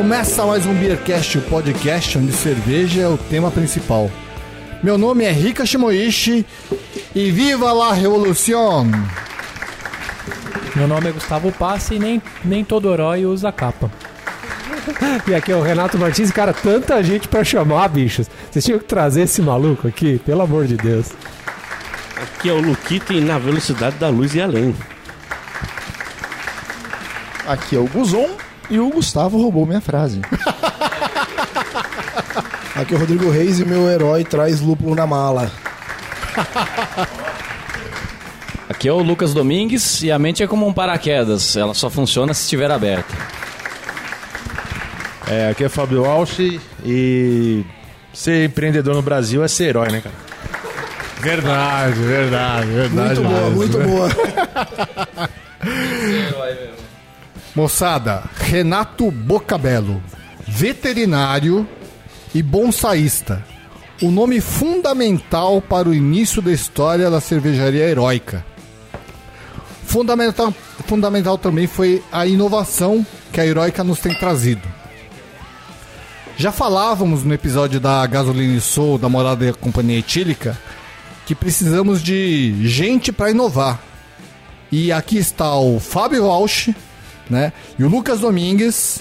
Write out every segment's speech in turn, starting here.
Começa mais um Beercast, o podcast onde cerveja é o tema principal. Meu nome é Rika Shimoishi e viva la revolução! Meu nome é Gustavo Passe e nem, nem todo herói usa capa. E aqui é o Renato Martins, cara, tanta gente pra chamar, bichos. Vocês tinham que trazer esse maluco aqui, pelo amor de Deus. Aqui é o Luquito e na velocidade da luz e além. Aqui é o Guzon e o Gustavo roubou minha frase. Aqui é o Rodrigo Reis e meu herói traz lúpulo na mala. Aqui é o Lucas Domingues e a mente é como um paraquedas, ela só funciona se estiver aberta. É, aqui é Fábio Walsh e ser empreendedor no Brasil é ser herói, né, cara? Verdade, verdade, verdade. Muito boa, mesmo. muito boa. Moçada, Renato Bocabelo, veterinário e bonsaísta. O nome fundamental para o início da história da cervejaria heróica. Fundamental, fundamental também foi a inovação que a heróica nos tem trazido. Já falávamos no episódio da Gasolina Soul, da morada da companhia etílica, que precisamos de gente para inovar. E aqui está o Fábio Walsh, né? E o Lucas Domingues,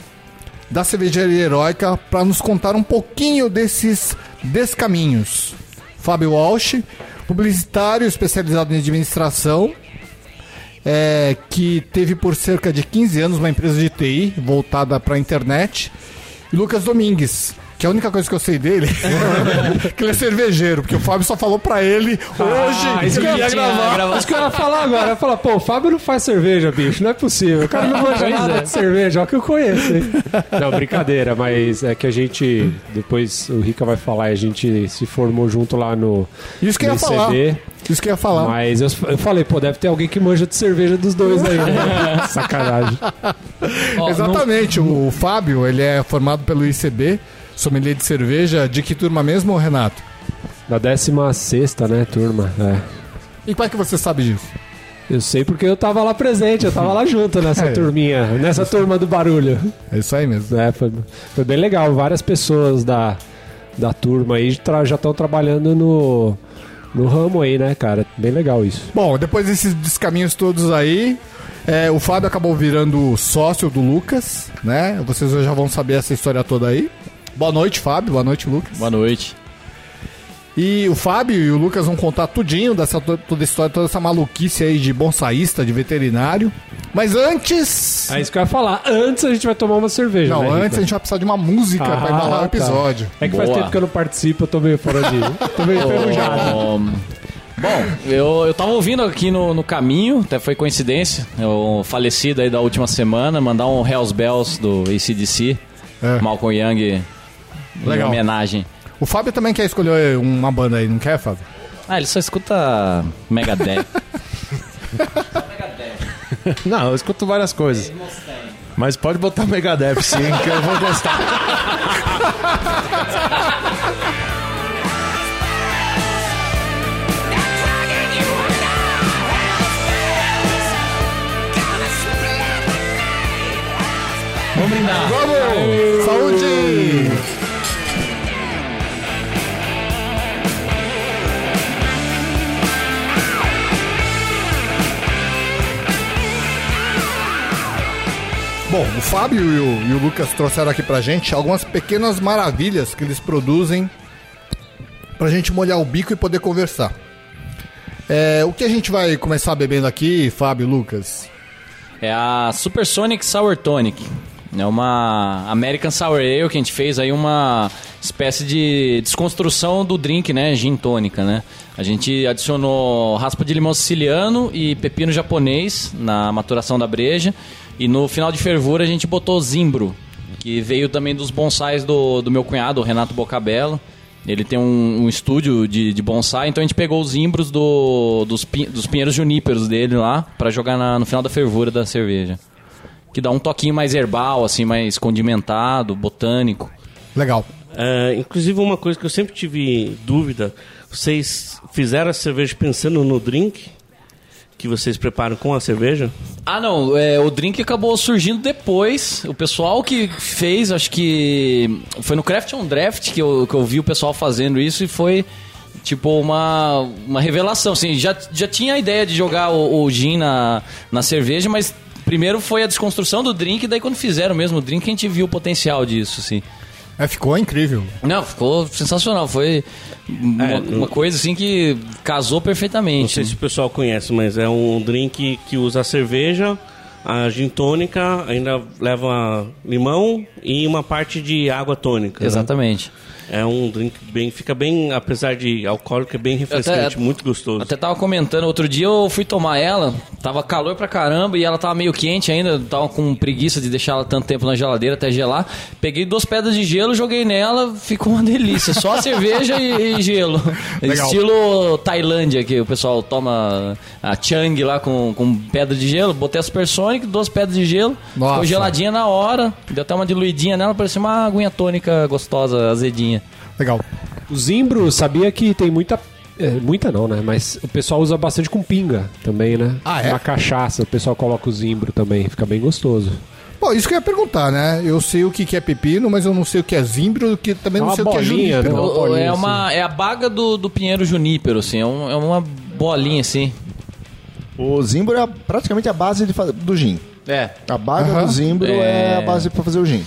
da Cervejaria Heróica, para nos contar um pouquinho desses descaminhos. Fábio Walsh, publicitário especializado em administração, é, que teve por cerca de 15 anos uma empresa de TI voltada para a internet. E Lucas Domingues, que a única coisa que eu sei dele é que ele é cervejeiro, porque o Fábio só falou para ele hoje Ah, isso que eu ia gravar. Isso que eu ia falar agora. Ia falar, pô, o Fábio não faz cerveja, bicho. Não é possível. O cara não manja nada é. de cerveja. Olha que eu conheço, hein? Não, brincadeira. Mas é que a gente... Depois o Rica vai falar. A gente se formou junto lá no... Isso que eu ia falar. Isso que eu ia falar. Mas eu, eu falei, pô, deve ter alguém que manja de cerveja dos dois aí. Né? Sacanagem. Ó, Exatamente, o Fábio, ele é formado pelo ICB, sommelier de cerveja. De que turma mesmo, Renato? Na 16 né, turma? É. E como é que você sabe disso? Eu sei porque eu tava lá presente, eu tava lá junto nessa É. turminha, nessa turma do barulho. É isso aí mesmo. É, foi, foi bem legal. Várias pessoas da, da turma aí já estão trabalhando no, no ramo aí, né, cara? Bem legal isso. Bom, depois desses descaminhos todos aí, é, o Fábio acabou virando sócio do Lucas, né? Vocês já vão saber essa história toda aí. Boa noite, Fábio. Boa noite, Lucas. Boa noite. E o Fábio e o Lucas vão contar tudinho dessa to- toda a história, toda essa maluquice aí de bonsaísta, de veterinário. Mas antes. É isso que eu ia falar. Antes a gente vai tomar uma cerveja. Não, né, antes a gente vai precisar de uma música Ah, pra embalar o tá. episódio. É que faz Boa. tempo que eu não participo, eu tô meio fora de. tô meio enferrujado. Um, bom, eu, eu tava ouvindo aqui no, no caminho, até foi coincidência, o falecido aí da última semana, mandar um Hells Bells do ACDC, É. Malcolm Young, em Legal. homenagem. O Fábio também quer escolher uma banda aí, não quer, Fábio? Ah, ele só escuta Megadeth. Não, eu escuto várias coisas. Mas pode botar Megadeth sim, que eu vou gostar. Vamos brindar. Vamos! Fábio e o, e o Lucas trouxeram aqui pra gente algumas pequenas maravilhas que eles produzem pra gente molhar o bico e poder conversar. É, o que a gente vai começar bebendo aqui, Fábio e Lucas? É a Supersonic Sour Tonic. É uma American Sour Ale que a gente fez aí uma espécie de desconstrução do drink, né? Gin tônica, né? A gente adicionou raspa de limão siciliano e pepino japonês na maturação da breja. E no final de fervura a gente botou zimbro, que veio também dos bonsais do, do meu cunhado, o Renato Bocabello. Ele tem um, um estúdio de, de bonsai, então a gente pegou os zimbros do, dos, pin- dos pinheiros juníperos dele lá pra jogar na- no final da fervura da cerveja. Que dá um toquinho mais herbal, assim, mais condimentado, botânico. Legal. É, inclusive, uma coisa que eu sempre tive dúvida: vocês fizeram a cerveja pensando no drink? Que vocês preparam com a cerveja? Ah, não. é, o drink acabou surgindo depois. O pessoal que fez, acho que. Foi no Craft on Draft que eu, que eu vi o pessoal fazendo isso e foi. Tipo, uma, uma revelação. Assim, já, já tinha a ideia de jogar o, o gin na, na cerveja, mas primeiro foi a desconstrução do drink, e daí quando fizeram mesmo o drink, a gente viu o potencial disso, assim. É, ficou incrível. Não, ficou sensacional. Foi uma, É, uma coisa assim que casou Não perfeitamente. sei se o pessoal conhece, mas é um drink que usa a cerveja, a gin tônica, ainda leva limão e uma parte de água tônica. né? É um drink bem. Fica bem, apesar de alcoólico, é bem refrescante, Até- muito gostoso. Até tava comentando, outro dia eu fui tomar ela, tava calor pra caramba e ela tava meio quente ainda, tava com preguiça de deixar ela tanto tempo na geladeira até gelar. Peguei duas pedras de gelo, joguei nela, ficou uma delícia. Só cerveja e, e gelo. Legal. Estilo Tailândia, que o pessoal toma a Chang lá com, com pedra de gelo. Botei a Supersonic, duas pedras de gelo, Nossa. ficou geladinha na hora, deu até uma diluidinha nela, parecia uma aguinha tônica gostosa, azedinha. Legal. O Zimbro, sabia que tem muita. é, muita não, né? Mas o pessoal usa bastante com pinga também, né? Ah, é? Na cachaça, o pessoal coloca o Zimbro também, fica bem gostoso. Bom, isso que eu ia perguntar, né? Eu sei o que que é pepino, mas eu não sei o que é zimbro, que também É não sei o que é bolinha, junípero. né? Uma O- bolinha, é, uma, é a baga do, do pinheiro junípero, assim, é, um- é uma bolinha assim. O zimbro é a- praticamente a base de do gin. É. A baga Aham. do zimbro é... É. a base pra fazer o gin.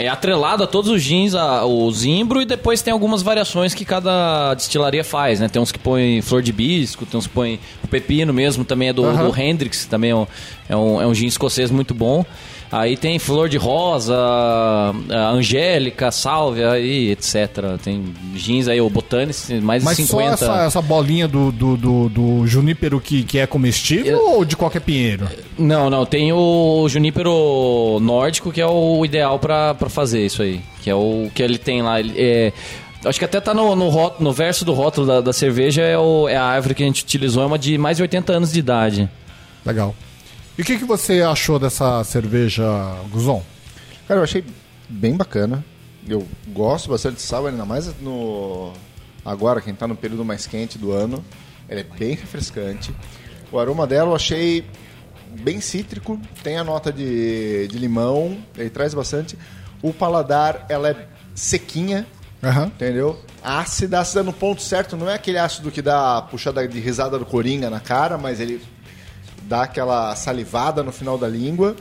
É atrelado a todos os gins, a- o zimbro, e depois tem algumas variações que cada destilaria faz, né? Tem uns que põem flor de hibisco, tem uns que põem o pepino mesmo, também é do, do Hendrix, também é um, é, um, é um gin escocês muito bom. Aí tem flor de rosa, angélica, sálvia e etc. Tem gins aí, o Botanis, mais Mas de só 50. essa, essa bolinha do, do, do, do junípero que, que é comestível ou de qualquer pinheiro? Não, não, tem o junípero nórdico que é o ideal pra fazer isso aí. Que é o que ele tem lá. Ele, é, acho que até tá no, no, rótulo- no verso do rótulo da, da cerveja, é, o- é a árvore que a gente utilizou, é uma de mais de 80 anos de idade. Legal. E o que, que você achou dessa cerveja, Guzon? Cara, eu achei bem bacana. Eu gosto bastante de sal, ainda mais no. Agora, quem tá no período mais quente do ano. Ela é bem refrescante. O aroma dela eu achei bem cítrico, tem a nota de, de limão, ele traz bastante. O paladar, ela é sequinha, Aham. entendeu? Ácida, ácida no ponto certo, não é aquele ácido que dá puxada de risada do coringa na cara, mas ele dá aquela salivada no final da língua.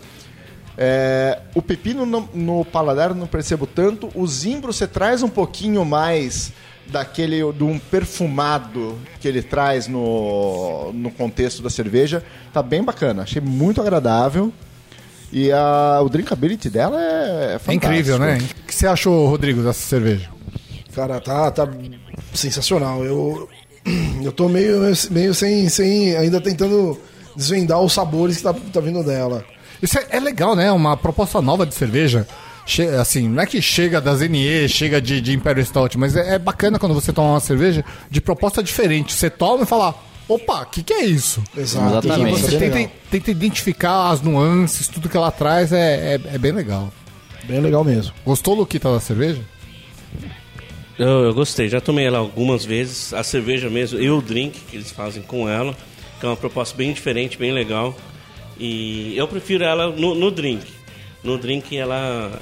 É, o pepino no, no paladar não percebo tanto. O zimbro você traz um pouquinho mais daquele de um perfumado que ele traz no, no contexto da cerveja. Tá bem bacana, achei muito agradável. E a, o drinkability dela é, é É fantástico. incrível, né? O que você achou, Rodrigo, dessa cerveja? Cara, tá, tá sensacional. Eu, eu tô meio, meio sem, sem. ainda tentando desvendar os sabores que tá, tá vindo dela. Isso é, é legal, né? Uma proposta nova de cerveja. Che- assim, não é que chega das NE, chega de, de Imperial Stout, mas é, é bacana quando você toma uma cerveja de proposta diferente. Você toma e fala, opa, o que, que é isso? Exato. Exatamente. É Você tenta, tenta identificar as nuances, tudo que ela traz é, é, é bem legal. Bem legal mesmo. Gostou, Luquita, da cerveja? Eu, eu gostei, já tomei ela algumas vezes. A cerveja mesmo e o drink que eles fazem com ela, que é uma proposta bem diferente, bem legal. E eu prefiro ela no, no drink. No drink ela.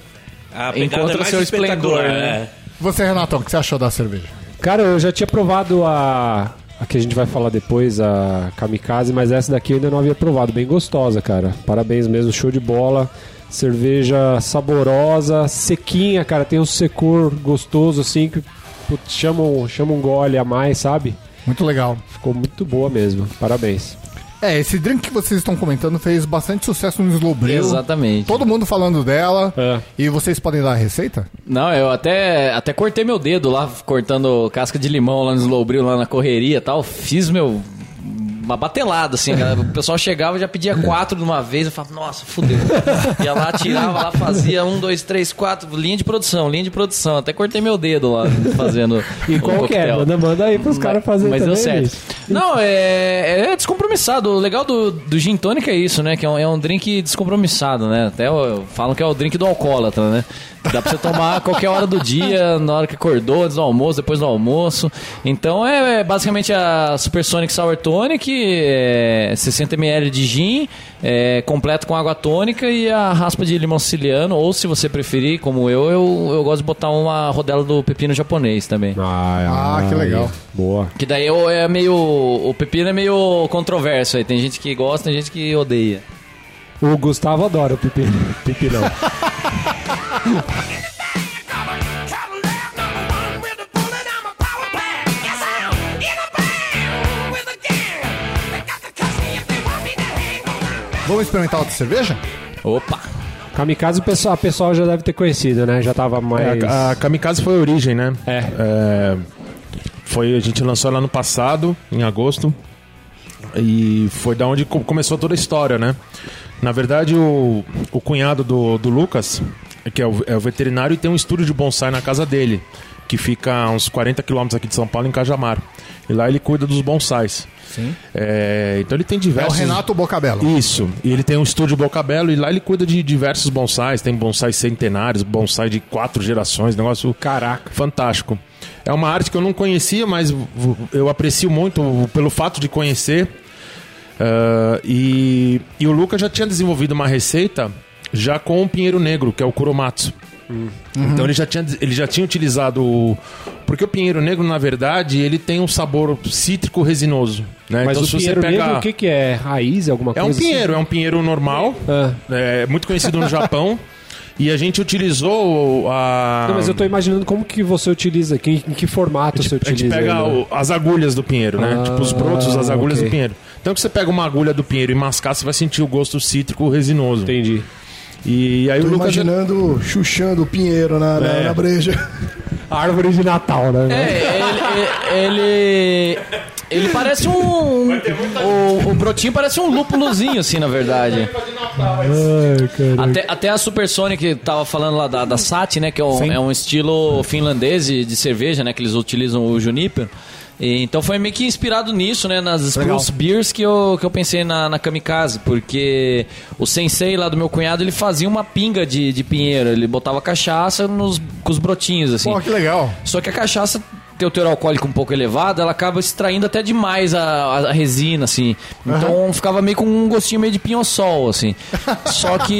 A pegada Encontra é mais seu esplendor, né? é. Você, Renatão, o que você achou da cerveja? Cara, eu já tinha provado a. A que a gente vai falar depois, a Kamikaze, mas essa daqui eu ainda não havia provado. Bem gostosa, cara. Parabéns mesmo, show de bola. Cerveja saborosa, sequinha, cara. Tem um secor gostoso assim que putz, chama, um, chama um gole a mais, sabe? Muito legal. Ficou muito boa mesmo. Parabéns. É, esse drink que vocês estão comentando fez bastante sucesso no Slowbril. Exatamente. Todo mundo falando dela. É. E vocês podem dar a receita? Não, eu até, até cortei meu dedo lá, cortando casca de limão lá no Slowbril, lá na correria e tal. Fiz meu. Uma batelada, assim. O pessoal chegava e já pedia quatro de uma vez. Eu falava, nossa, fudeu. Ia lá, tirava lá, fazia um, dois, três, quatro. Linha de produção, linha de produção. Até cortei meu dedo lá fazendo. E o qual que é? coquetel. Manda, manda aí pros caras fazerem Mas também. deu certo. bicho. Não, é, é descompromissado. O legal do, do gin tônica é isso, né? Que é um, é um drink descompromissado, né? Até falam que é o drink do alcoólatra, né? Dá pra você tomar a qualquer hora do dia, na hora que acordou, antes do almoço, depois do almoço. Então é, é basicamente a Supersonic Sour Tonic é, 60ml de gin, é, completo com água tônica e a raspa de limão siciliano. Ou se você preferir, como eu, eu, eu gosto de botar uma rodela do pepino japonês também. Ah, que legal. Boa. Que daí eu- é meio. O pepino é meio controverso aí. Tem gente que gosta, tem gente que odeia. O Gustavo adora o pepino. Pepinão. Vamos experimentar outra cerveja? Opa! Kamikaze o pessoal, a pessoa já deve ter conhecido, né? Já tava mais. É, a, a Kamikaze foi a origem, né? É. É, foi, a gente lançou ela no passado, em agosto. E foi da onde co- começou toda a história, né? Na verdade, o, o cunhado do, do Lucas, que é o, é o veterinário, e tem um estúdio de bonsai na casa dele, que fica a uns 40 quilômetros aqui de São Paulo, em Cajamar. E lá ele cuida dos bonsais. Sim. É, então ele tem É o diversos. Renato Bocabelo. Isso. E ele tem um estúdio Bocabelo e lá ele cuida de diversos bonsais. Tem bonsais centenários, bonsai de quatro gerações, negócio Caraca. fantástico. É uma arte que eu não conhecia, mas eu aprecio muito pelo fato de conhecer. Ah, e, e o Lucas já tinha desenvolvido uma receita já com o pinheiro negro, que é o Kuromatsu. Então ele já, tinha, ele já tinha utilizado o... Porque o pinheiro negro, na verdade, ele tem um sabor cítrico resinoso. Né? Mas então, o pinheiro negro, o que, que é? Raiz? Alguma É coisa? um pinheiro, é um pinheiro normal, Ah. é muito conhecido no Japão. E a gente utilizou a. Não, mas eu tô imaginando como que você utiliza, que, em que formato você A gente utiliza. pega né? o- as agulhas do pinheiro, né? Ah, tipo os brotos, as agulhas ok. do pinheiro. Então que você pega uma agulha do pinheiro e mascar, você vai sentir o gosto cítrico resinoso. Entendi. E aí Tô o Lucas. imaginando chuchando o pinheiro na, na, É. na breja. Árvore de Natal, né? É, ele, ele, ele parece um. O, o brotinho parece um lúpulozinho, assim, na verdade. Ai. Até, até a Supersonic tava falando lá da, da Sati, né? Que é um, é um estilo finlandês de, de cerveja, né? Que eles utilizam o Juniper. E, então foi meio que inspirado nisso, né? Nas Spruce Beers que eu, que eu pensei na, na Kamikaze. Porque o sensei lá do meu cunhado, ele fazia uma pinga de, de pinheiro. Ele botava cachaça nos, com os brotinhos, assim. Pô, que legal. Só que a cachaça tem o teor alcoólico um pouco elevado, ela acaba extraindo até demais a, a- a resina, assim. Então ficava meio com um gostinho meio de pinho-sol, assim. Só que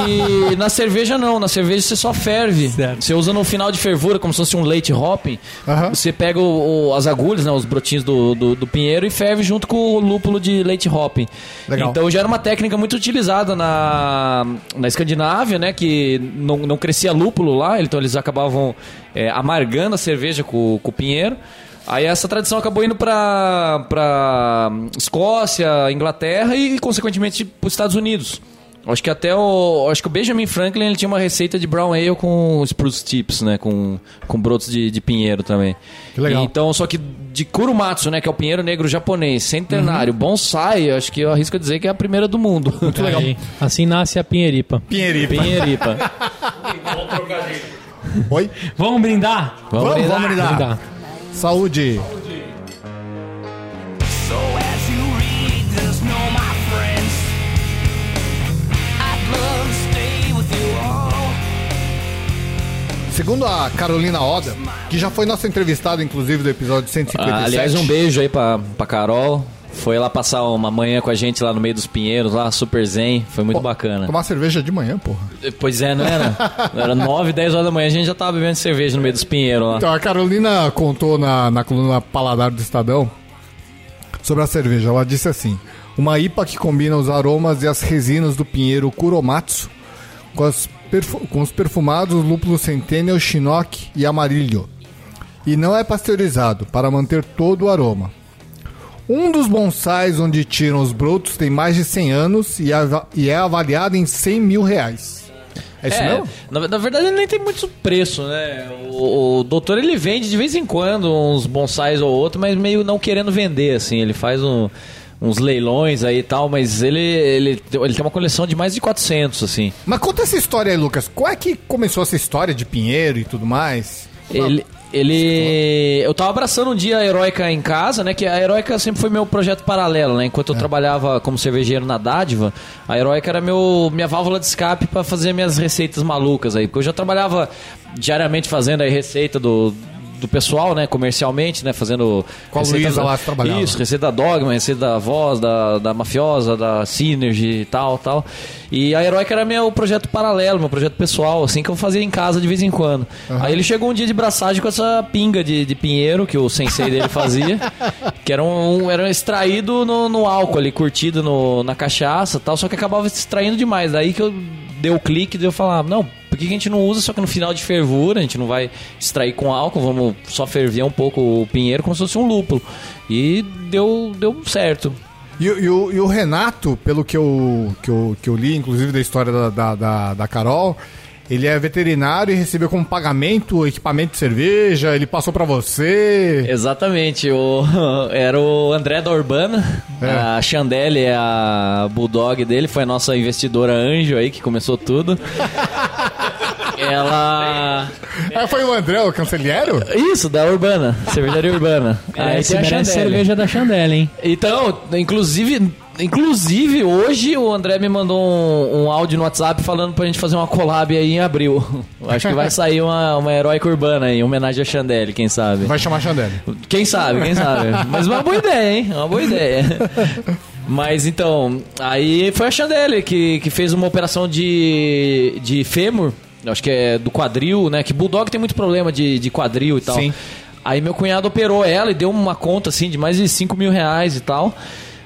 na cerveja não, na cerveja você só ferve. Certo. Você usa no final de fervura, como se fosse um leite hopping. Aham. Você pega o- o- as agulhas, né, os brotinhos do, do, do pinheiro e ferve junto com o lúpulo de leite hopping. Legal. Então já era uma técnica muito utilizada na, na Escandinávia, né? Que não, não crescia lúpulo lá, então eles acabavam é, amargando a cerveja com, com o pinheiro. Aí essa tradição acabou indo pra, pra Escócia, Inglaterra e, consequentemente, para os Estados Unidos. Acho que até o. Acho que o Benjamin Franklin ele tinha uma receita de brown ale com spruce tips, né? Com, com brotos de, de pinheiro também. Que legal. Então, só que de Kurumatsu, né? Que é o pinheiro negro japonês, centenário, Uhum. bonsai, acho que eu arrisco dizer que é a primeira do mundo. Muito Aí, assim nasce a pinheiripa. Pinheiripa. Pinheiripa. Oi? Vamos brindar? Vamos, Vamos, brindar. vamos brindar. Brindar. Saúde. So as you read this, know my friends, I'd love to stay with you all. Segundo a Carolina Oda, que já foi nossa entrevistada, inclusive, do episódio 157. Ah, aliás, um beijo aí pra, pra Carol. Foi lá passar uma manhã com a gente lá no meio dos pinheiros, lá, super zen. Foi muito bacana. Tomar cerveja de manhã, porra. Pois é, não era? Era 9, 10 horas da manhã, a gente já tava bebendo cerveja no meio dos pinheiros lá. Então, a Carolina contou na, na coluna Paladar do Estadão sobre a cerveja. Ela disse assim: uma IPA que combina os aromas e as resinas do pinheiro Kuromatsu com, com os perfumados lúpulo Centennial, Chinook e Amarillo. E não é pasteurizado para manter todo o aroma. Um dos bonsais onde tiram os brotos tem mais de 100 anos e, ava- e é avaliado em 100 mil reais. É isso mesmo? na, na verdade ele nem tem muito preço, né? O, o doutor ele vende de vez em quando uns bonsais ou outro, mas meio não querendo vender, assim. Ele faz um- uns leilões aí e tal, mas ele, ele, ele tem uma coleção de mais de 400, assim. Mas conta essa história aí, Lucas. Qual é que começou essa história de Pinheiro e tudo mais? Ele, ele. Eu tava abraçando um dia a Heróica em casa, né? Que a Heróica sempre foi meu projeto paralelo, né? Enquanto eu trabalhava como cervejeiro na Dádiva, a Heróica era meu, minha válvula de escape pra fazer minhas receitas malucas aí. Porque eu já trabalhava diariamente fazendo aí receita do, do pessoal, né, comercialmente, né, fazendo Com a Luísa lá que trabalhava. Isso, receita da Dogma, receita da Voz, da, da Mafiosa, da Synergy e tal, tal. E a Heroica era meu projeto paralelo, meu projeto pessoal, assim, que eu fazia em casa de vez em quando. Aí ele chegou um dia de braçagem com essa pinga de, de pinheiro que o sensei dele fazia, que era, um, era extraído no, no álcool ali, curtido no, na cachaça tal, só que acabava se extraindo demais. Daí que eu dei o clique de eu falar, não, por que a gente não usa só que no final de fervura, a gente não vai extrair com álcool, vamos só ferver um pouco o pinheiro como se fosse um lúpulo. E deu, deu certo. E, o- e o, e o Renato, pelo que eu, que, eu, que eu li, inclusive da história da, da, da, da Carol, ele é veterinário e recebeu como pagamento equipamento de cerveja, ele passou pra você. Exatamente, o, era o André da Urbana, a Chandelle é a bulldog dele, foi a nossa investidora anjo aí que começou tudo. Ela. Ah, foi o André, o cancelheiro? Isso, da Urbana, cervejaria Urbana. Aí tem a merece Chandelle. cerveja da Chandelle, hein? Então, inclusive, inclusive hoje o André me mandou um, um áudio no WhatsApp falando pra gente fazer uma collab aí em abril. Acho que vai sair uma, uma heróica urbana aí, em homenagem a Chandelle, quem sabe. Vai chamar Chandelle. Quem sabe, quem sabe. Mas uma boa ideia, hein? Uma boa ideia. Mas então, aí foi a Chandelle que, que fez uma operação de, de fêmur, acho que é do quadril, né? Que Bulldog tem muito problema de, de quadril e tal. Sim. Aí meu cunhado operou ela e deu uma conta assim de mais de 5 mil reais e tal.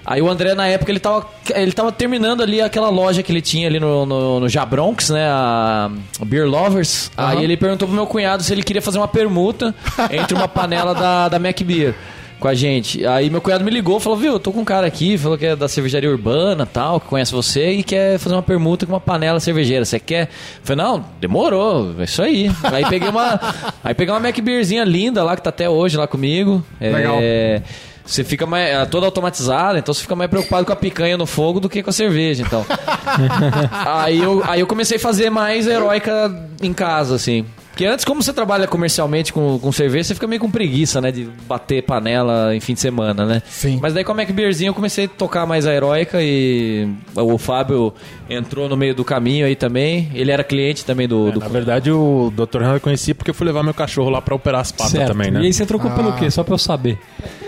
Aí o André, na época, ele tava, ele tava terminando ali aquela loja que ele tinha ali no, no, no Jabronx, né? A Beer Lovers. Aí ele perguntou pro meu cunhado se ele queria fazer uma permuta entre uma panela da, da Mac Beer com a gente. Aí meu cunhado me ligou, falou, viu, eu tô com um cara aqui, falou que é da cervejaria urbana tal, que conhece você e quer fazer uma permuta com uma panela cervejeira. Você quer? Eu falei, não, demorou, é isso aí. aí peguei uma. Aí peguei uma Mac Beerzinha linda lá, que tá até hoje lá comigo. Legal. É, você fica mais. é toda automatizada, então você fica mais preocupado com a picanha no fogo do que com a cerveja, então. aí, eu, aí eu comecei a fazer mais heróica em casa, assim. Porque antes, como você trabalha comercialmente com, com cerveja, você fica meio com preguiça, né? De bater panela em fim de semana, né? Sim. Mas daí com a Mac Beerzinho eu comecei a tocar mais a heróica e o Fábio entrou no meio do caminho aí também. Ele era cliente também do. do Na verdade, o Dr. Renan eu conheci porque eu fui levar meu cachorro lá pra operar as patas certo. também, E né? aí você trocou pelo quê? Só pra eu saber.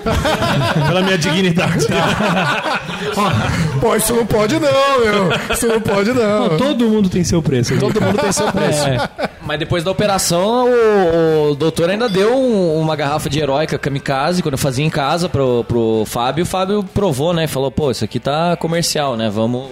Pela minha dignidade. Pô, isso não pode não, meu. Isso não pode não. Pô, todo mundo tem seu preço. aqui. Todo mundo tem seu preço. É. Mas depois da operação, o, o doutor ainda deu um- uma garrafa de heróica kamikaze, quando eu fazia em casa pro, pro Fábio. O Fábio provou, né? Falou, pô, isso aqui tá comercial, né? Vamos.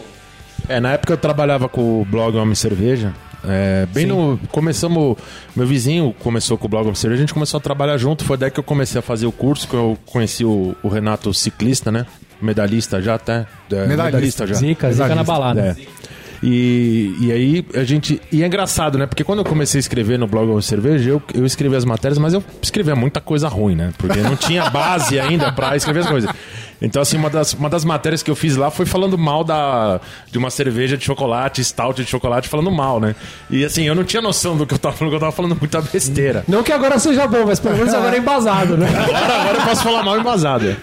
É, na época eu trabalhava com o blog Homem Cerveja. É, bem no. Começamos. Meu vizinho começou com o blog Homem Cerveja, a gente começou a trabalhar junto. Foi daí que eu comecei a fazer o curso, que eu conheci o, o Renato ciclista, né? Medalhista já até. É, Medalhista. já. Zica, zica na balada. É. E, e aí a gente. E é engraçado, né? Porque quando eu comecei a escrever no blog Homem Cerveja, eu, eu escrevi as matérias, mas eu escrevia muita coisa ruim, né? Porque não tinha base ainda pra escrever as coisas. Então, assim, uma das, uma das matérias que eu fiz lá foi falando mal da, de uma cerveja de chocolate, stout de chocolate, falando mal, né? E assim, eu não tinha noção do que eu tava falando, eu tava falando muita besteira. Não que agora seja bom, mas pelo menos agora é embasado, né? Agora, agora eu posso falar mal embasado.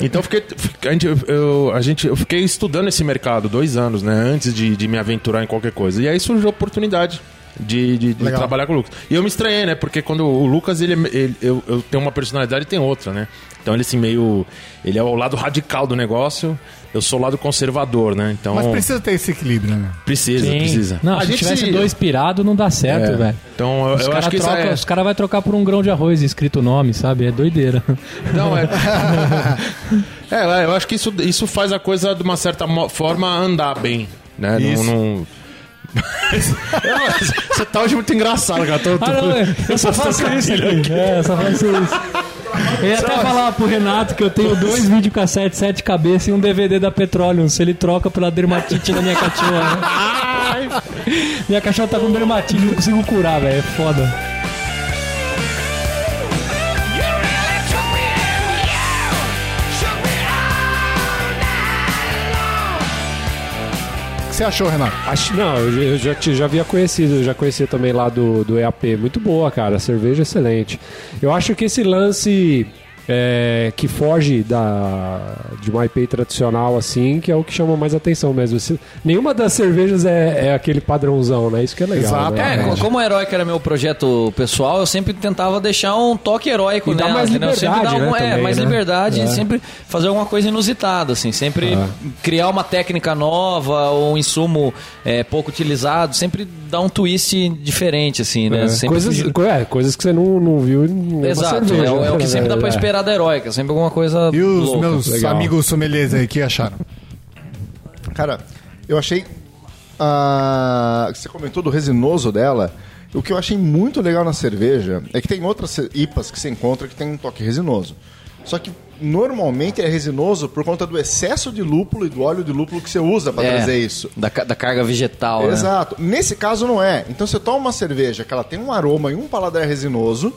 Então eu fiquei, a gente, eu, a gente, eu fiquei estudando esse mercado dois anos, né? Antes de, de me aventurar em qualquer coisa. E aí surgiu a oportunidade de, de- de trabalhar com o Lucas. E eu me estranhei, né? Porque quando o Lucas, ele, é- ele- eu, eu tenho uma personalidade e tem outra, né? Então ele assim, meio. Ele é o lado radical do negócio, eu sou o lado conservador, né? Então. Mas precisa ter esse equilíbrio, né? Precisa, Sim. precisa. Não, A se gente tivesse se- dois pirados, não dá certo, É. velho. Então eu, Os eu caras acho que isso troca, é. os cara vai trocar por um grão de arroz escrito o nome, sabe? É doideira. Não, é. é, eu acho que isso, isso faz a coisa de uma certa forma andar bem, né? Não- Isso. Não, Você tá hoje muito engraçado, cara. Tô, tô- Ah, não, eu só faço isso aqui. É, só faço isso. Eu ia até falar pro Renato que eu tenho dois videocassetes, sete cabeças e um DVD da Petroleum. Se ele troca pela dermatite da minha cachorra. né? minha cachorra tá com dermatite, não consigo curar, velho. É foda. Você achou, Renato? Acho, não, eu, já- já, havia conhecido, já conhecia também lá do, do EAP. Muito boa, cara. Cerveja excelente. Eu acho que esse lance é, que foge da, de uma IPA tradicional, assim, que é o que chama mais atenção mesmo. Se- nenhuma das cervejas é, é aquele padrãozão, né? Isso que é legal. Exato. né? É, co- como o heróico era meu projeto pessoal, eu sempre tentava deixar um toque heróico E nela, mais liberdade, sempre né, é, também, mais né? liberdade É. e sempre fazer alguma coisa inusitada, assim, sempre criar uma técnica nova ou um insumo é, pouco utilizado, sempre dar um twist diferente, assim, né? É, Sempre coisas, é, coisas que você não, não viu Exato, cerveja, é, o- é o né, que sempre dá pra é. esperar da heróica, sempre alguma coisa E os louca. meus legal. amigos sommeliers aí, que acharam? Cara, eu achei. ah, você comentou do resinoso dela. O que eu achei muito legal na cerveja é que tem outras IPAs que você encontra que tem um toque resinoso. Só que normalmente é resinoso por conta do excesso de lúpulo e do óleo de lúpulo que você usa para É, trazer isso. Da, da carga vegetal, né? Exato. Nesse caso não é. Então você toma uma cerveja que ela tem um aroma e um paladar resinoso,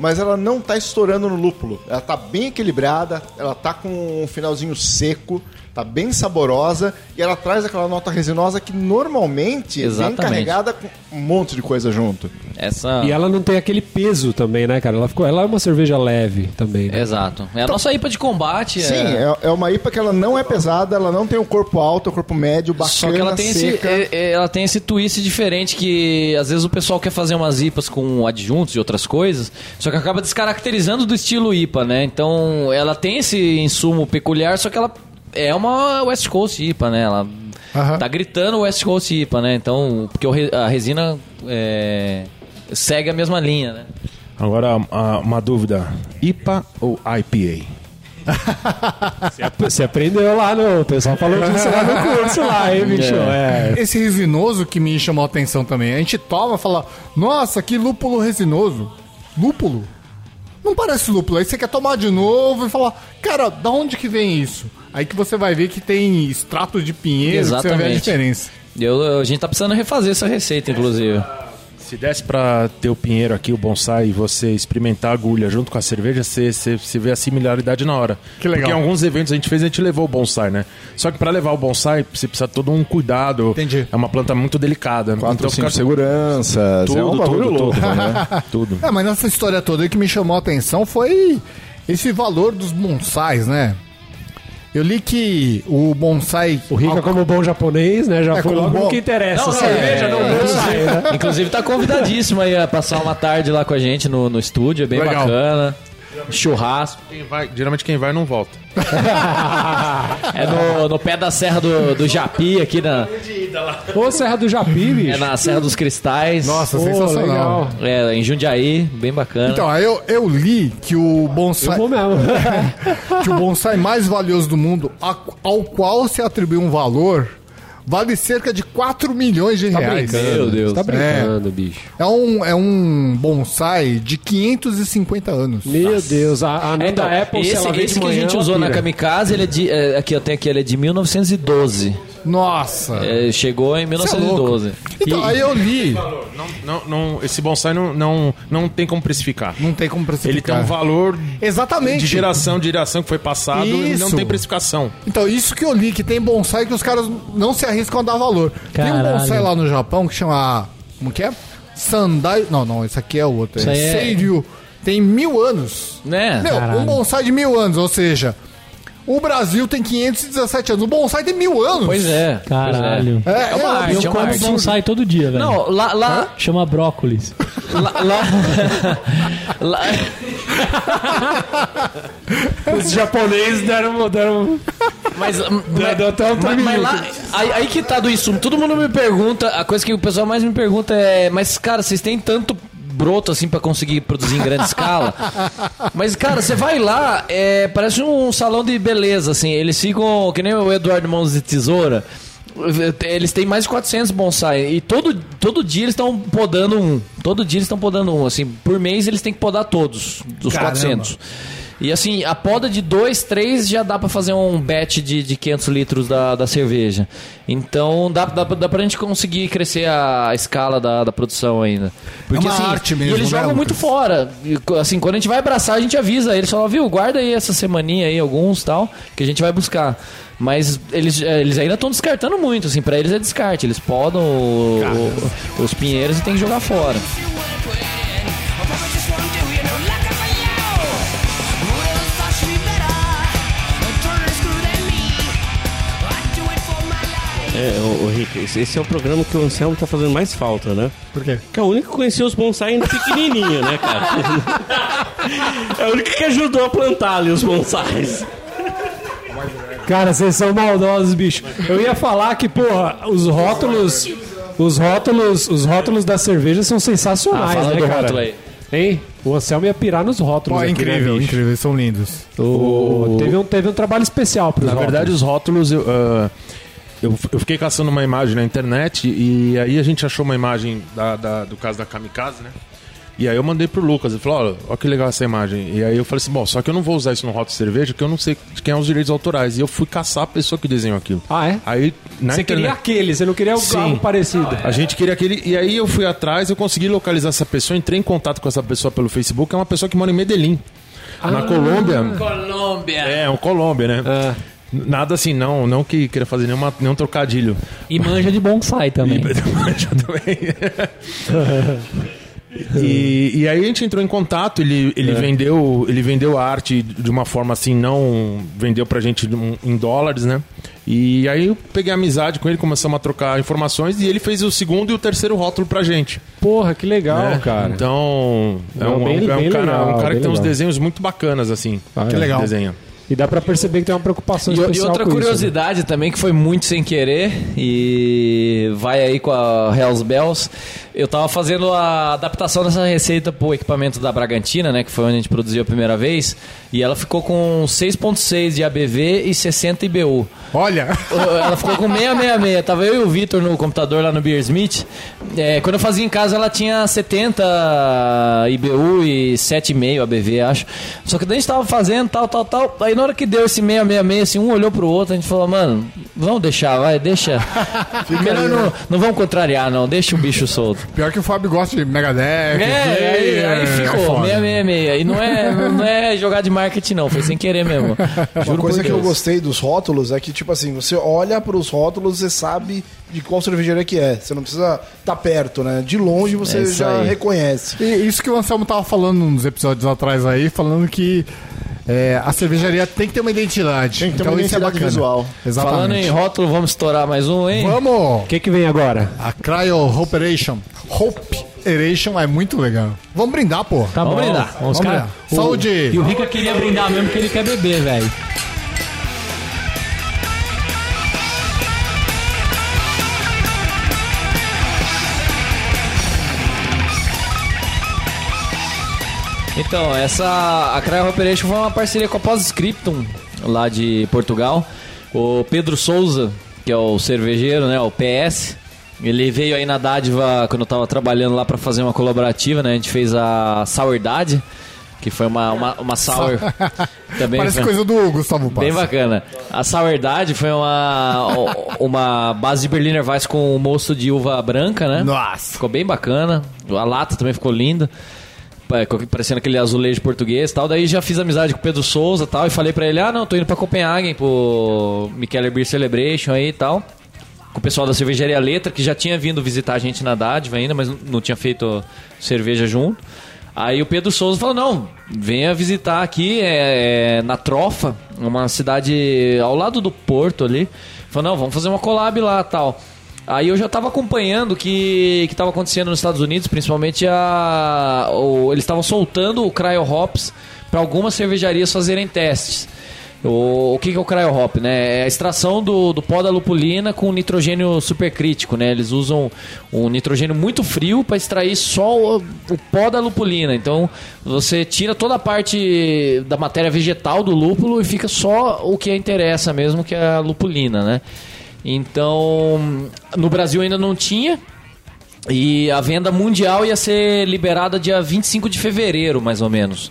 mas ela não tá estourando no lúpulo. Ela tá bem equilibrada, ela tá com um finalzinho seco, tá bem saborosa e ela traz aquela nota resinosa que normalmente vem Exatamente. carregada com um monte de coisa junto. Essa... E ela não tem aquele peso também, né, cara? Ela, ficou, ela é uma cerveja leve também, né? Exato. É a nossa IPA de combate. Sim, é... é, é uma IPA que ela não é pesada, ela não tem um corpo alto, um corpo médio, bacana, Só que ela tem, esse, seca. é- é- ela tem esse twist diferente que às vezes o pessoal quer fazer umas IPAs com adjuntos e outras coisas, só que acaba descaracterizando do estilo IPA, né? Então ela tem esse insumo peculiar, só que ela é uma West Coast IPA, né? Ela tá gritando West Coast IPA, né? Então, porque a resina é, segue a mesma linha, né? Agora, uma dúvida: IPA ou IPA? Você aprendeu lá no. O pessoal falou disso lá no curso lá, hein, bicho? É. Esse resinoso que me chamou a atenção também. A gente toma e fala, nossa, que lúpulo resinoso. Lúpulo? Não parece lúpulo. Aí você quer tomar de novo e falar, cara, da onde que vem isso? Aí que você vai ver que tem extrato de pinheiro, que você vai ver a Exatamente. diferença. Eu, a gente tá precisando refazer essa receita, inclusive. Se desse pra ter o pinheiro aqui, o bonsai, e você experimentar a agulha junto com a cerveja, você, você, você vê a similaridade na hora. Que legal. Porque em alguns eventos a gente fez, a gente levou o bonsai, né? Só que pra levar o bonsai, você precisa de todo um cuidado. Entendi. É uma planta muito delicada. Quatro, cinco fica- seguranças, Tudo, é um tudo, louco, tudo. né? tudo. É, mas nessa história toda aí que me chamou a atenção foi esse valor dos bonsais, né? Eu li que o bonsai. O Rica, como bom japonês, né? Já É, foi como logo bom- que interessa. Não, não, cerveja, é, não é, bonsai, né? Inclusive tá convidadíssimo aí a passar uma tarde lá com a gente no, no estúdio, é bem Legal. bacana. Churrasco. Quem vai- geralmente quem vai não volta. É no, no pé da Serra do, do Japi, aqui na, Ô, Serra do Japi, bicho. é na Serra dos Cristais. Nossa, Pô, sensacional. legal. É, em Jundiaí, bem bacana. Então, eu, eu li que o Eu bonsai. vou mesmo. que o bonsai mais valioso do mundo, ao qual se atribui um valor, vale cerca de 4 milhões de Tá reais. brincando. Meu Deus. Tá brincando, bicho. É um, é um bonsai de 550 anos. Meu Deus, a, a É, então, Apple, se esse, esse de que a manhã, gente ela usou na. Kamikaze, ele é de. é, aqui eu tenho aqui, ele é de 1912. Nossa! É, chegou em Isso é louco. 1912. Então, aí eu li. Não, não, não, esse bonsai não, não, não tem como precificar. Não tem como precificar. Ele tem um valor Exatamente. de geração de geração que foi passado e não Isso. tem precificação. Então, isso que eu li, que tem bonsai que os caras não se arriscam a dar valor. Tem um Caralho. bonsai lá no Japão que chama. Como que é? Sandai. Não, não, esse aqui é o outro. Isso É aí é- Seiryu. Tem mil anos. Né? Meu, um bonsai de mil anos, ou seja, o Brasil tem 517 anos. O bonsai tem mil anos. Pois é. Caralho. pois É, É uma é, arte, Eu é uma como arte. bonsai todo dia, velho. Não, lá. lá, Chama brócolis. lá, lá, lá- Os japoneses deram... deram... Mas, mas, deu até um mas, mas lá, aí, aí que tá do insumo. Todo mundo me pergunta, a coisa que o pessoal mais me pergunta é: Mas, cara, vocês têm tanto broto assim pra conseguir produzir em grande escala? Mas, cara, você vai lá, é, parece um salão de beleza, assim. Eles ficam, que nem o Eduardo Mãos de Tesoura. Eles têm mais de 400 bonsai e todo, todo dia eles estão podando um. Todo dia eles estão podando um. Assim, por mês eles têm que podar todos, dos Caramba. 400. E assim, a poda de 2, 3 já dá pra fazer um batch de, de 500 litros da, da cerveja. Então dá, dá, dá pra gente conseguir crescer a escala da, da produção ainda. Porque, uma assim, arte mesmo, E eles né, jogam muito Lucas? fora. E, assim, quando a gente vai abraçar, a gente avisa. Eles falam, viu, guarda aí essa semaninha aí, alguns tal, que a gente vai buscar. Mas eles, eh, eles ainda estão descartando muito, assim, pra eles é descarte. Eles podam o- os pinheiros e tem que jogar fora. Rick, esse, é o programa que o Anselmo tá fazendo mais falta, né? Por quê? Que é o único que conheceu os bonsai ainda pequenininho, né, cara? é o único que ajudou a plantar ali os bonsais. Cara, vocês são maldosos, bicho. Eu ia falar que, porra, os rótulos. Os rótulos, os rótulos da cerveja são sensacionais, Ah, fala né, do cara? rótulo aí. Hein? O Anselmo ia pirar nos rótulos. Pô, é aqui, né, incrível, bicho? incrível, eles são lindos. O- Teve, um, teve um trabalho especial pros Na verdade, os rótulos, eu, ah, eu, eu fiquei caçando uma imagem na internet e aí a gente achou uma imagem da, da- do caso da Kamikaze, né? E aí eu mandei pro Lucas, ele falou, olha, olha que legal essa imagem. E aí eu falei assim, bom, só que eu não vou usar isso no de cerveja, porque eu não sei de quem é os direitos autorais. E eu fui caçar a pessoa que desenhou aquilo. Ah, é? Aí, na Você queria internet... aquele, você não queria Sim. algo parecido. A gente queria aquele. E aí eu fui atrás, eu consegui localizar essa pessoa, entrei em contato com essa pessoa pelo Facebook, é uma pessoa que mora em Medellín. Na Colômbia. Colômbia. É, um Colômbia, né? Ah. Nada assim, não, não que queira fazer nenhuma, nenhum trocadilho. E manja de bonsai também. Já também. E, e aí a gente entrou em contato, ele, ele, vendeu, ele vendeu a arte de uma forma assim, não vendeu pra gente em dólares, né? E aí eu peguei amizade com ele, começamos a trocar informações e ele fez o segundo e o terceiro rótulo pra gente. Porra, que legal, né? cara. Então, é Não, um, bem- é um bem cara, legal, um cara que tem uns desenhos muito bacanas, assim. Ah, Que é. legal. Desenha. E dá pra perceber que tem uma preocupação E, e especial outra com isso, né? curiosidade também, que foi muito sem querer, e vai aí com a Hells Bells. Eu tava fazendo a adaptação dessa receita pro equipamento da Bragantina, né? Que foi onde a gente produziu a primeira vez. E ela ficou com 6.6 de ABV e 60 IBU. Olha, Ela ficou com 666. Tava eu e o Vitor no computador lá no Beersmith. É, quando eu fazia em casa, ela tinha 70 IBU e 7,5 ABV, acho. Só que daí a gente tava fazendo tal, tal, tal. Aí na hora que deu esse 666, assim, um olhou pro outro, a gente falou, mano, vamos deixar, vai, deixa. Melhor não, não vamos contrariar, não. Deixa o bicho solto. Pior que o Fábio gosta de Megadeth. É, aí, aí é ficou, foda. 666. E não é, não é jogar de marketing, não. Foi sem querer mesmo. Uma Juro coisa por que eu gostei dos rótulos é que, tipo assim, você olha pros rótulos e sabe de qual cervejaria que é. Você não precisa estar perto, né? De longe você É já aí. reconhece. E isso que o Anselmo tava falando nos episódios atrás aí, falando que é, a cervejaria tem que ter uma identidade. Tem que ter uma Então isso é identidade bacana. visual. Exatamente. Falando em rótulo, vamos estourar mais um, hein? Vamos! O que que vem agora? A Cryo Operation. Hope Eration é muito legal. Vamos brindar, pô. Tá Vamos bom. brindar. Vamos Vamos cara- brindar. Saúde! E o Rica queria brindar mesmo que ele quer beber, velho. Então, essa a Cryo Operation foi uma parceria com a Postscriptum, lá de Portugal. O Pedro Souza, que é o cervejeiro, né, o PS, ele veio aí na dádiva quando eu tava trabalhando lá para fazer uma colaborativa, né? A gente fez a Sourdade, que foi uma, uma, uma sour. também Parece foi- coisa do Gustavo Paz. Bem bacana. A Sourdade foi uma, uma base de Berliner Weiss com mosto de uva branca, né? Nossa. Ficou bem bacana. A lata também ficou linda. Co- Parecendo aquele azulejo português tal. Daí já fiz amizade com o Pedro Souza tal. E falei pra ele: ah, não, tô indo pra Copenhagen pro Mikkeller Beer Celebration aí e tal. Com o pessoal da cervejaria Letra, que já tinha vindo visitar a gente na dádiva ainda, mas não tinha feito cerveja junto. Aí o Pedro Souza falou: não, venha visitar aqui é, é, na Trofa, uma cidade ao lado do Porto ali. Falou: não, vamos fazer uma collab lá tal. Aí eu já estava acompanhando o que estava acontecendo nos Estados Unidos, principalmente a, o- eles estavam soltando o Cryo Hops para algumas cervejarias fazerem testes. O, o que, que é o Cryo Hop, né? É a extração do, do pó da lupulina com nitrogênio supercrítico, né? Eles usam um nitrogênio muito frio para extrair só o, o pó da lupulina. Então você tira toda a parte da matéria vegetal do lúpulo e fica só o que interessa mesmo, que é a lupulina, né? Então, no Brasil ainda não tinha. E a venda mundial ia ser liberada dia 25 de fevereiro, mais ou menos.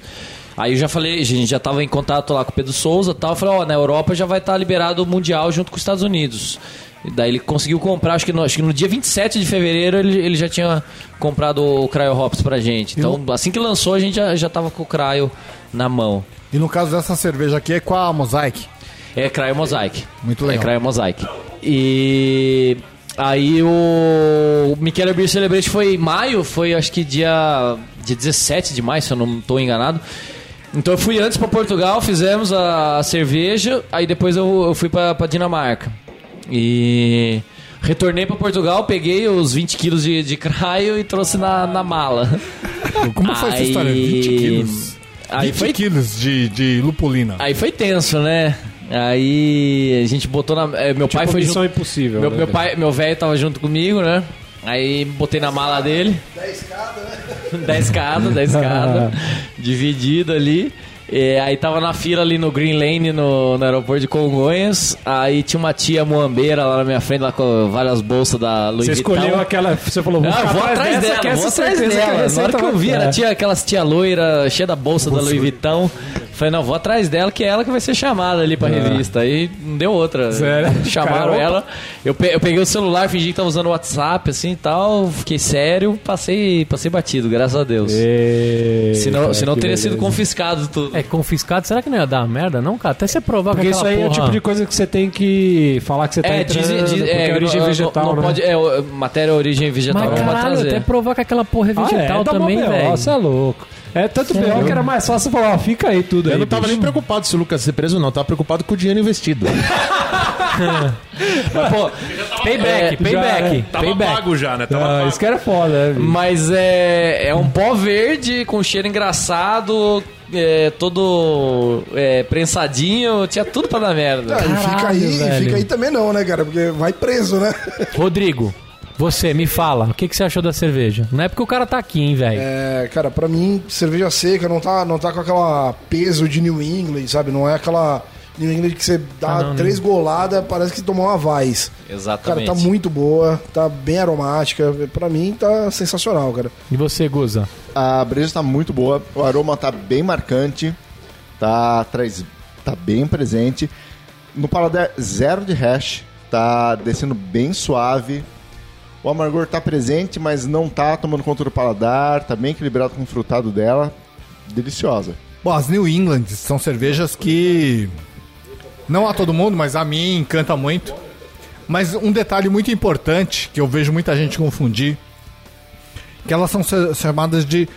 Aí eu já falei, a gente já estava em contato lá com o Pedro Souza e tal. Eu falei, ó, na Europa já vai estar liberado o mundial junto com os Estados Unidos. E daí ele conseguiu comprar, acho que no, acho que no dia 27 de fevereiro ele, ele já tinha comprado o Cryo Hops pra gente. Então, assim que lançou, a gente já, já tava com o Cryo na mão. E no caso dessa cerveja aqui é com a Mosaic. É Cryo Mosaic. Muito legal. É Cryo Mosaic. E aí o Michele Beer Celebration foi em maio, foi acho que dia, dia 17 de maio, se eu não estou enganado. Então eu fui antes para Portugal, fizemos a cerveja, aí depois eu, eu fui para Dinamarca. E Retornei pra Portugal, peguei os 20 quilos de, de craio e trouxe na, na mala. Como foi essa Aí- história? 20 quilos. Aí 20 foi quilos de, de lupulina. Aí foi tenso, né? Aí a gente botou na. é, meu pai Tipo, foi missão junto. impossível. Meu, né, meu velho? pai, meu velho tava junto comigo, né? Aí botei na mala dele. 10 escadas, né? 10 escadas, 10 escadas. dividido ali. E aí tava na fila ali no Green Lane, no, no aeroporto de Congonhas. Aí tinha uma tia moambeira lá na minha frente, lá com várias bolsas da Louis Você escolheu aquela. Você falou, vou, Ah, vou atrás dessa, dela, que vou atrás certeza que dela. Na hora que eu vi, É. tinha aquelas tia loira, cheia da bolsa da Louis Vuitton. Falei, não, vou atrás dela, que é ela que vai ser chamada ali pra revista. Aí não deu outra. Sério? Chamaram Cara, ela. Eu, pe- eu peguei o celular, fingi que tava usando o WhatsApp, assim e tal. Fiquei sério, passei, passei batido, graças a Deus. Eita, senão senão teria beleza. sido confiscado tudo. É confiscado, será que não ia dar merda, não, cara? Até você provar Porque que isso aí é o porra- tipo de coisa que você tem que falar que você tá É, entrando, diz, porque é, é origem não- vegetal, não, né? pode, é, matéria origem vegetal Mas não pode caralho, trazer. até provar que aquela porra é Ah, vegetal é, dá mó também, B.O., velho. Você é louco. É tanto B.O. que era mais fácil falar, ó, fica aí tudo aí. Eu não tava bicho. nem preocupado se o Lucas ia ser preso, não. Eu tava preocupado com o dinheiro investido. Mas, pô, Payback, é, payback, já, Tava payback. pago já, né? Tava Ah, pago. isso que era foda, né? Mas é, é um pó verde com cheiro engraçado, é, todo é, prensadinho, tinha tudo pra dar merda. Ah, e fica Caralho, aí, velho. fica aí também não, né, cara? Porque vai preso, né? Rodrigo, você, me fala, o que, que você achou da cerveja? Não é porque o cara tá aqui, hein, velho? É, cara, pra mim, cerveja seca não tá, não tá com aquela peso de New England, sabe? Não é aquela New England que você dá Ah, não, três goladas, parece que tomou uma Vaz. Cara, Exatamente. tá muito boa, tá bem aromática. Pra mim, tá sensacional, cara. E você, Guza? A breja tá muito boa, o aroma tá bem marcante, tá, traz, tá bem presente. No paladar, zero de hash, tá descendo bem suave. O amargor tá presente, mas não tá tomando conta do paladar, tá bem equilibrado com o frutado dela. Deliciosa. Bom, as New England são cervejas que não a todo mundo, mas a mim encanta muito. Mas um detalhe muito importante que eu vejo muita gente confundir, que elas são cha- chamadas de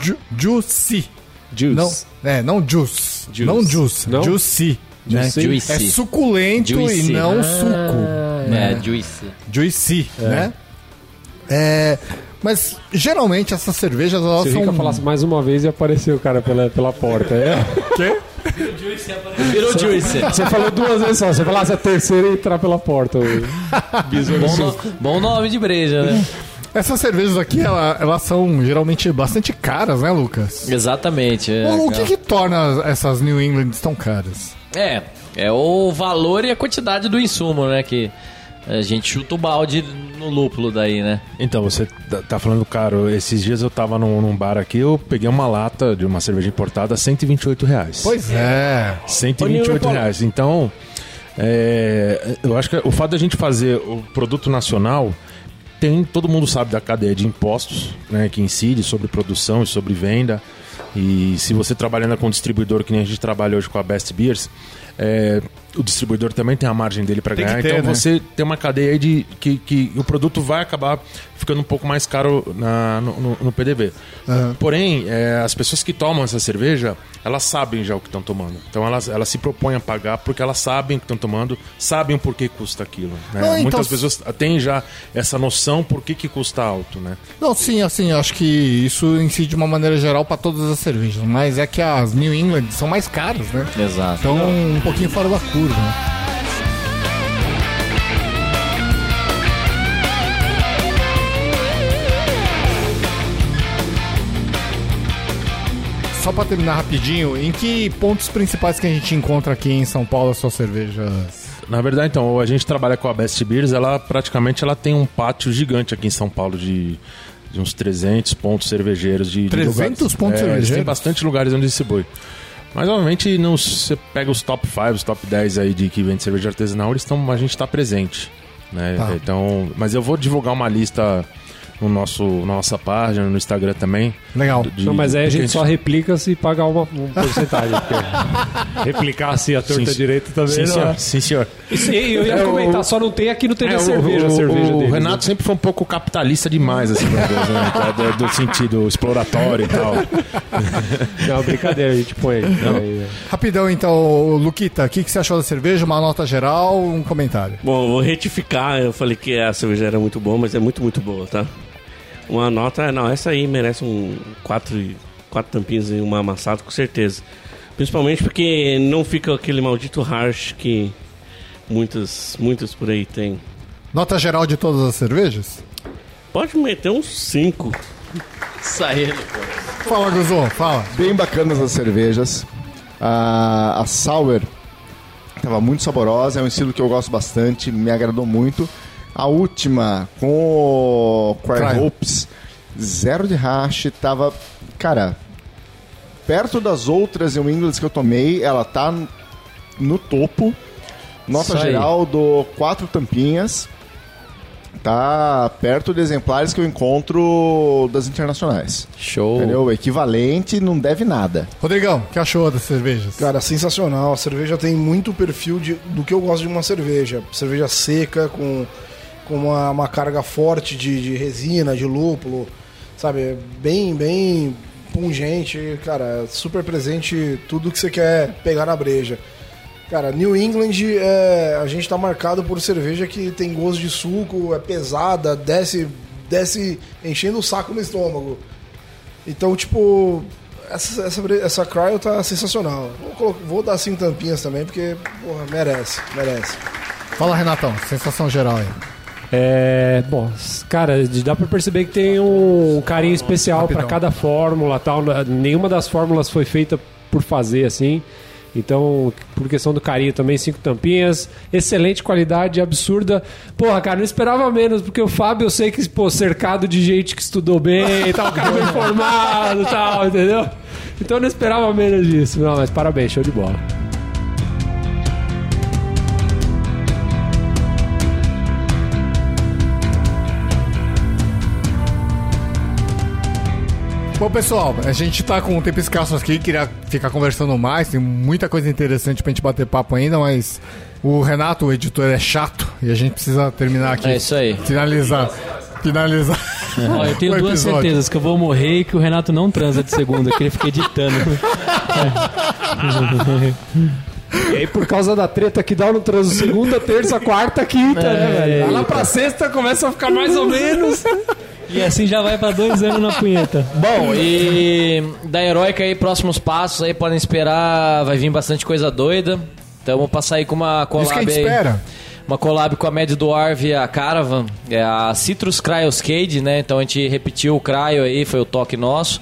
ju juicy. Juice. Não, é, não juice, Juice. não juice, Não? juicy. Né? Juicy. Juicy. É suculento Juicy. e não suco. É, juice. Juicy, né? É, mas geralmente essas cervejas elas Se o são Rica falasse mais uma vez e apareceu o cara pela, pela porta. É. Quê? Virou juice. Você falou duas vezes só. Você falasse a terceira e entrar pela porta. bom, no- bom nome de breja, né? Essas cervejas aqui, ela- elas são geralmente bastante caras, né, Lucas? Exatamente. é, o que que torna essas New England tão caras? É, é o valor e a quantidade do insumo, né? Que a gente chuta o balde no lúpulo daí, né? Então, você tá- tá falando caro. Esses dias eu tava num, num bar aqui, eu peguei uma lata de uma cerveja importada a 128 reais. Pois é. 128 reais. Então, é, eu acho que o fato da gente fazer o produto nacional tem todo mundo sabe da cadeia de impostos, né, que incide sobre produção e sobre venda. E se você trabalhando com distribuidor que nem a gente trabalha hoje com a Best Beers, é, o distribuidor também tem a margem dele para ganhar. ter, então né? você tem uma cadeia aí de que, que o produto vai acabar ficando um pouco mais caro na- no, no- no PDV. Porém, é, as pessoas que tomam essa cerveja, elas sabem já o que estão tomando. Então elas, elas se propõem a pagar porque elas sabem o que estão tomando, sabem o porquê custa aquilo. né? Não, então- Muitas pessoas têm já essa noção por que, que custa alto, né? Não, sim, assim, acho que isso incide de uma maneira geral para todas as cervejas, mas é que as New England são mais caras, né? Exato. Então, um pouquinho fora da curva. né? Só para terminar rapidinho, em que pontos principais que a gente encontra aqui em São Paulo as suas cervejas? Na verdade, então, a gente trabalha com a Best Beers, ela praticamente ela tem um pátio gigante aqui em São Paulo de, de uns 300 pontos cervejeiros. De, de 300 lugares. pontos É, cervejeiros? Tem bastante lugares onde distribui. Mas, obviamente, não, você pega os top 5, os top 10 aí de que vende cerveja artesanal, eles estão, a gente está presente. Né? Tá. Então, mas eu vou divulgar uma lista no nosso na nossa página, no Instagram também. Legal. De- Não, mas aí a do que gente só replica se pagar uma, um porcentagem. replicar assim a torta Sim, direita também Sim, não senhor. é. Sim, senhor. Isso eu ia É, comentar, o- só não tem aqui no TV É, o- cerveja, a o, cerveja o deles, Renato né? sempre foi um pouco capitalista demais, assim, meu Deus, né? do, do sentido exploratório e tal. Não, brincadeira, a gente põe. Aí, Rapidão, então, Luquita, o que, que você achou da cerveja? Uma nota geral, um comentário. Bom, eu vou retificar. Eu falei que a cerveja era muito boa, mas é muito, muito boa, tá? Uma nota, não, essa aí merece um quatro, quatro tampinhas e uma amassada, com certeza. Principalmente porque não fica aquele maldito harsh que muitas, muitas por aí tem. Nota geral de todas as cervejas? Pode meter uns cinco. Saíram. Fala, Guzon, fala. Bem bacanas as cervejas. A, a Sour estava muito saborosa, é um estilo que eu gosto bastante, me agradou muito. A última, com o Cryo. Hopes, zero de hash, tava, cara, perto das outras New Englands que eu tomei, ela tá no topo. Nota Isso aí. geral do quatro tampinhas. Tá perto de exemplares que eu encontro das internacionais. Show. Entendeu? O equivalente não deve nada. Rodrigão, o que achou das cervejas? Cara, sensacional. A cerveja tem muito perfil de, do que eu gosto de uma cerveja. Cerveja seca, com, com uma, uma carga forte de, de resina, de lúpulo. Sabe? Bem, bem pungente. Cara, super presente tudo que você quer pegar na breja. Cara, New England, é, a gente tá marcado por cerveja que tem gosto de suco, é pesada, desce, desce enchendo o saco no estômago. Então, tipo, essa, essa, essa Cryo tá sensacional. Vou, vou dar cinco tampinhas também, porque, porra, merece, merece. Fala, Renatão, sensação geral aí. É, bom, cara, dá pra perceber que tem um carinho especial pra cada fórmula, tal. Nenhuma das fórmulas foi feita por fazer assim. Então, por questão do carinho também, cinco tampinhas, excelente qualidade, absurda. Porra, cara, não esperava menos, porque o Fábio eu sei que, pô, cercado de gente que estudou bem e tal, cara bem formado e tal, entendeu? Então eu não esperava menos disso. Não, mas parabéns, show de bola. Bom, pessoal, a gente tá com um tempo escasso aqui, queria ficar conversando mais, tem muita coisa interessante pra gente bater papo ainda, mas o Renato, o editor, é chato e a gente precisa terminar aqui. É isso aí. Finalizar. Finalizar. Ó, eu tenho duas episódio. certezas, que eu vou morrer e que o Renato não transa de segunda, que ele fica editando. E aí, por causa da treta que dá no transo segunda, terça, quarta, quinta, né, velho? Vai lá pra sexta, começa a ficar mais ou menos. E assim já vai pra dois anos na punheta. Bom, e da Heróica aí, próximos passos aí, podem esperar, vai vir bastante coisa doida. Então vamos passar aí com uma collab Isso que a gente aí. espera. Uma collab com a Mad Dwarf e a Caravan, é a Citrus Cryoscade, né? Então a gente repetiu o Cryo aí, foi o toque nosso.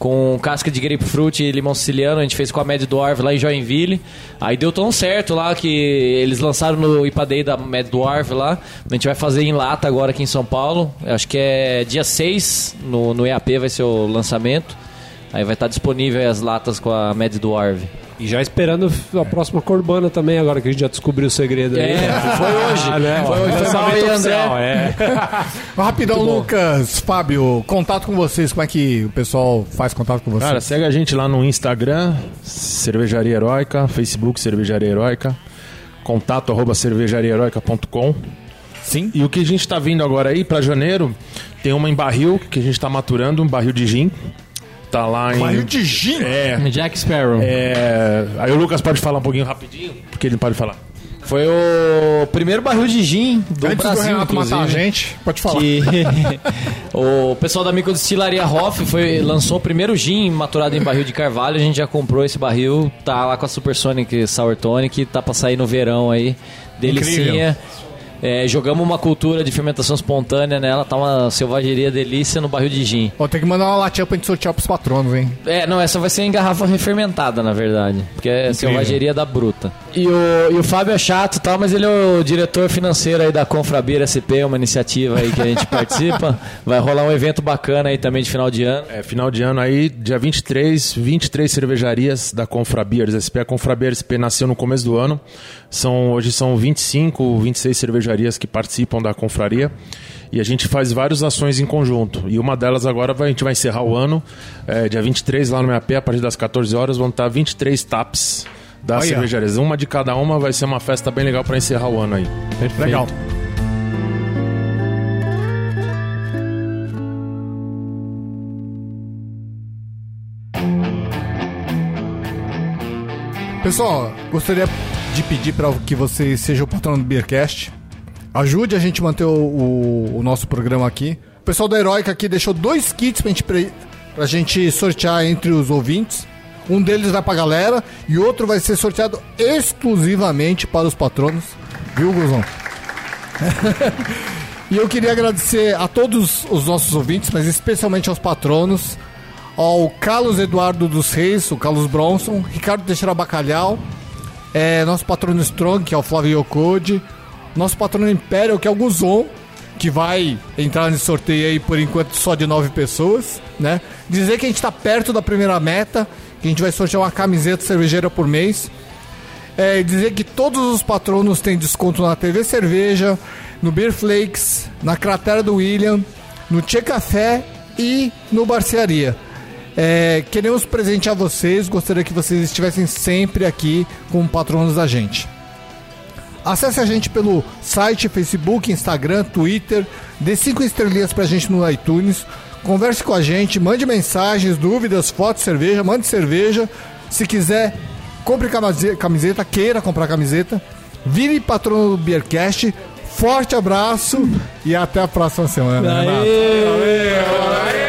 Com casca de grapefruit e limão siciliano, a gente fez com a Mad Dwarf lá em Joinville. Aí deu tão certo lá que eles lançaram no Ipadei da Mad Dwarf lá. A gente vai fazer em lata agora aqui em São Paulo. Eu Acho que é dia 6 no, no EAP vai ser o lançamento. Aí vai estar disponível as latas com a Mad Dwarf. E já esperando a próxima Corbana também, agora que a gente já descobriu o segredo aí. É, foi hoje. Ah, né? Foi hoje, foi Lançamento oficial, é. Rapidão, Lucas, Fábio, contato com vocês, como é que o pessoal faz contato com vocês? Cara, segue a gente lá no Instagram, Cervejaria Heróica, Facebook Cervejaria Heróica, contato arroba cervejariaheroica.com. Sim. E o que a gente tá vindo agora aí pra janeiro, tem uma em barril que a gente tá maturando, um barril de gin. Tá lá em. Barril de gin? É. Jack Sparrow. é... Aí o Lucas pode falar um pouquinho rapidinho, porque ele pode falar. Foi o primeiro barril de gin do Antes Brasil, do Renato matar a inclusive. gente, pode falar. que o pessoal da microdestilaria Hoff foi, lançou o primeiro gin maturado em barril de carvalho. A gente já comprou esse barril, tá lá com a Supersonic Sour Tonic, tá pra sair no verão aí. Delicinha. É, jogamos uma cultura de fermentação espontânea nela, tá uma selvageria delícia no barril de gin. Ó, tem que mandar uma latinha pra gente sortear pros patronos, hein? É, não, essa vai ser em garrafa refermentada, na verdade. Porque é selvageria da bruta. E o, e o Fábio é chato e tal, mas ele é o diretor financeiro aí da Confrabir SP, uma iniciativa aí que a gente participa. Vai rolar um evento bacana aí também de final de ano. É, final de ano aí, dia 23, 23 cervejarias da Confrabeers SP. A Confrabeers SP nasceu no começo do ano. São, hoje são 25, 26 cervejarias que participam da confraria. E a gente faz várias ações em conjunto. E uma delas agora vai- a gente vai encerrar o ano. É, dia 23, lá no MAP, a partir das 14 horas, vão estar 23 taps das Olha. cervejarias. Uma de cada uma vai ser uma festa bem legal para encerrar o ano aí. Legal. Pessoal, gostaria de pedir para que você seja o patrono do Beercast. Ajude a gente a manter o, o- o nosso programa aqui. O pessoal da Heroica aqui deixou dois kits pra gente, pra gente sortear entre os ouvintes. Um deles vai pra galera e outro vai ser sorteado exclusivamente para os patronos. Viu, Guzão? E eu queria agradecer a todos os nossos ouvintes, mas especialmente aos patronos, ao Carlos Eduardo dos Reis, o Carlos Bronson, Ricardo Teixeira Bacalhau, é, nosso patrono Strong, que é o Flávio Yokode, nosso patrono Império, que é o Guzon, que vai entrar nesse sorteio aí por enquanto só de nove pessoas, né? Dizer que a gente tá perto da primeira meta, que a gente vai sortear uma camiseta cervejeira por mês. É, dizer que todos os patronos têm desconto na TV Cerveja, no Beer Flakes, na Cratera do William, no Tchê Café e no Barcearia. É, queremos presentear vocês, gostaria que vocês estivessem sempre aqui como patronos da gente. Acesse a gente pelo site, Facebook, Instagram, Twitter, dê cinco estrelinhas pra gente no iTunes, converse com a gente, mande mensagens, dúvidas, fotos, cerveja, mande cerveja. Se quiser, compre camiseta, queira comprar camiseta. Vire patrono do Beercast. Forte abraço e até a próxima semana. Aê!